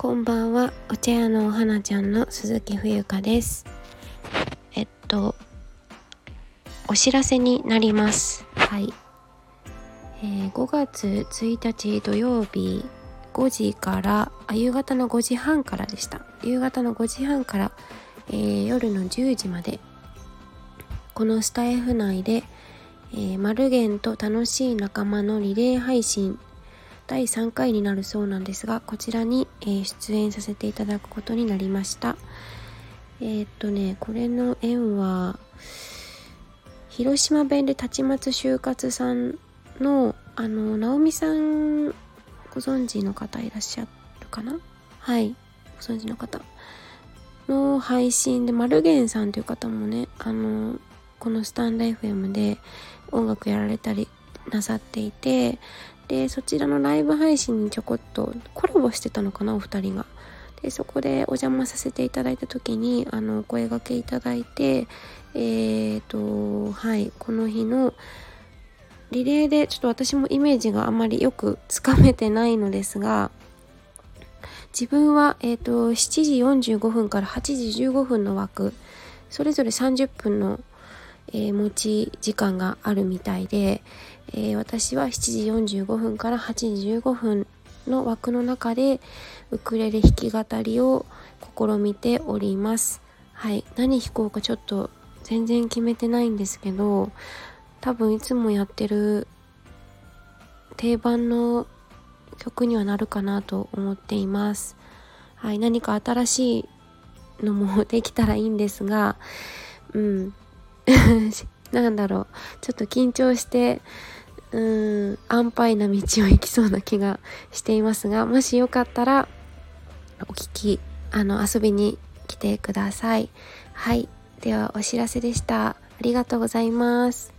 こんばんは。お茶屋のお花ちゃんの鈴木冬香です。えっとお知らせになります。はい、えー、5月1日土曜日5時からあ夕方の5時半からでした。夕方の5時半から、えー、夜の10時までこのスタイフ内で、えー、マルゲンと楽しい仲間のリレー配信第3回になるそうなんですがこちらに、えー、出演させていただくことになりました。えー、っとねこれの縁は広島弁で立松就活さんのあの直美さんご存知の方いらっしゃるかな？はいご存知の方。の配信でマルゲンさんという方もねあのこのスタンド FM で音楽やられたりなさっていてでそちらのライブ配信にちょこっとコラボしてたのかなお二人が。でそこでお邪魔させていただいた時にあのお声がけいただいてえっ、ー、とはいこの日のリレーでちょっと私もイメージがあまりよくつかめてないのですが自分は、えーと、7時45分から8時15分の枠それぞれ30分のえー、持ち時間があるみたいで、えー、私は7時45分から8時15分の枠の中でウクレレ弾き語りを試みております。はい、何弾こうかちょっと全然決めてないんですけど多分いつもやってる定番の曲にはなるかなと思っています。はい、何か新しいのもできたらいいんですが、うん、なんだろうちょっと緊張してうーん安泰な道を行きそうな気がしていますがもしよかったらお聞きあの遊びに来てください。はい。ではお知らせでした。ありがとうございます。